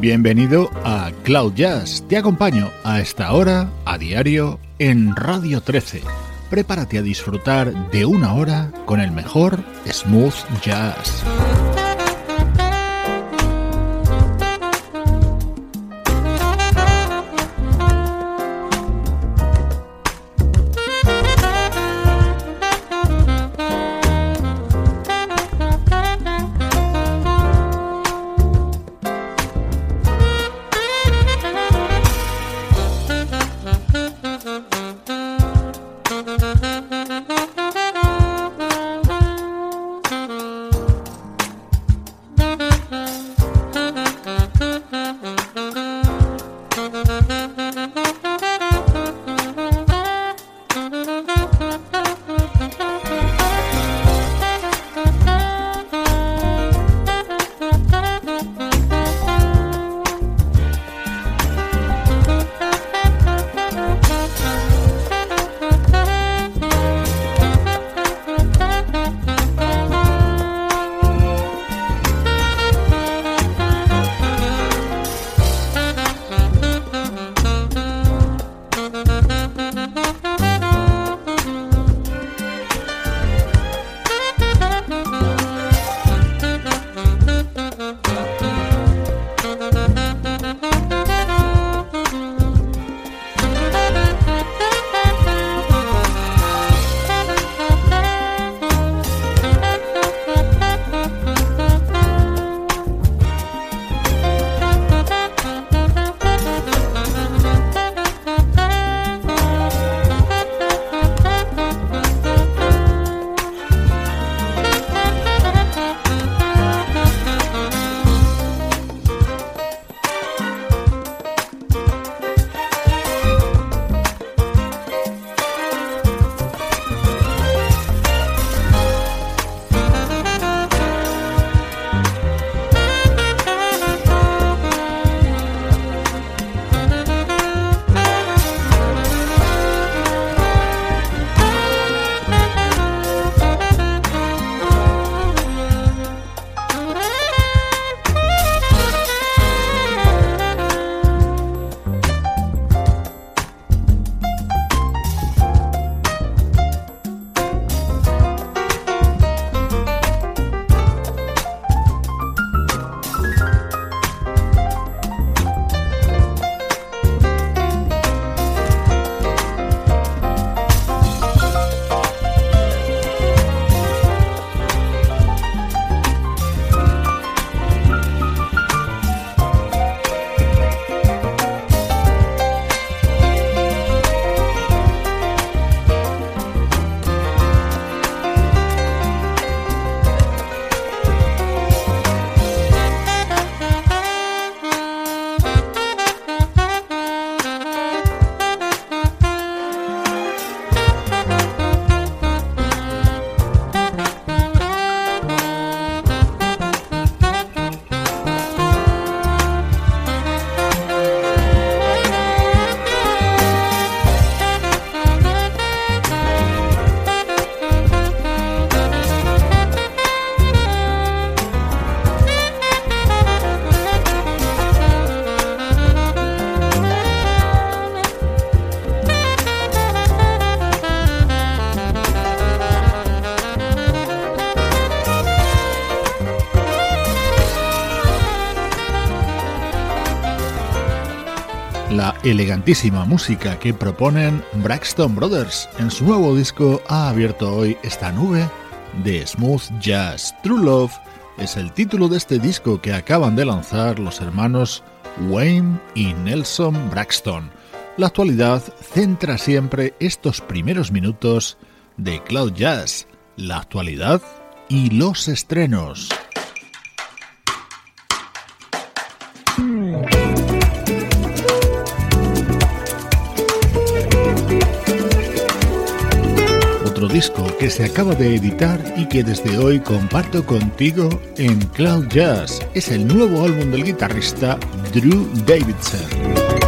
Bienvenido a Cloud Jazz. Te acompaño a esta hora, a diario, en Radio 13. Prepárate a disfrutar de una hora con el mejor smooth jazz. La elegantísima música que proponen Braxton Brothers. En su nuevo disco ha abierto hoy esta nube de smooth jazz. True Love es el título de este disco que acaban de lanzar los hermanos Wayne y Nelson Braxton. La actualidad centra siempre estos primeros minutos de Cloud Jazz, la actualidad y los estrenos. Disco que se acaba de editar y que desde hoy comparto contigo en Cloud Jazz. Es el nuevo álbum del guitarrista Drew Davidson.